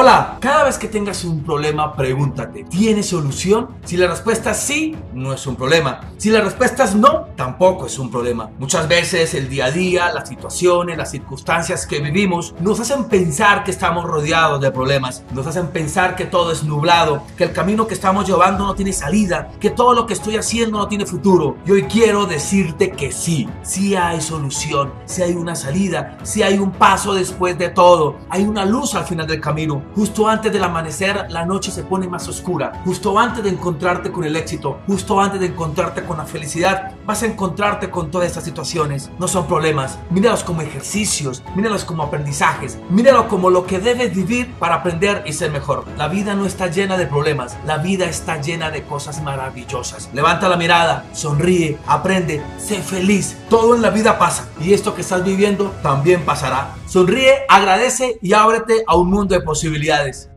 Hola, cada vez que tengas un problema, pregúntate, ¿tiene solución? Si la respuesta es sí, no es un problema. Si la respuesta es no, tampoco es un problema. Muchas veces el día a día, las situaciones, las circunstancias que vivimos nos hacen pensar que estamos rodeados de problemas, nos hacen pensar que todo es nublado, que el camino que estamos llevando no tiene salida, que todo lo que estoy haciendo no tiene futuro. Y hoy quiero decirte que sí, sí hay solución, sí hay una salida, sí hay un paso después de todo, hay una luz al final del camino. Justo antes del amanecer, la noche se pone más oscura. Justo antes de encontrarte con el éxito, justo antes de encontrarte con la felicidad, vas a encontrarte con todas estas situaciones. No son problemas. Míralos como ejercicios, míralos como aprendizajes, míralo como lo que debes vivir para aprender y ser mejor. La vida no está llena de problemas, la vida está llena de cosas maravillosas. Levanta la mirada, sonríe, aprende, sé feliz. Todo en la vida pasa y esto que estás viviendo también pasará. Sonríe, agradece y ábrete a un mundo de posibilidades posibilidades.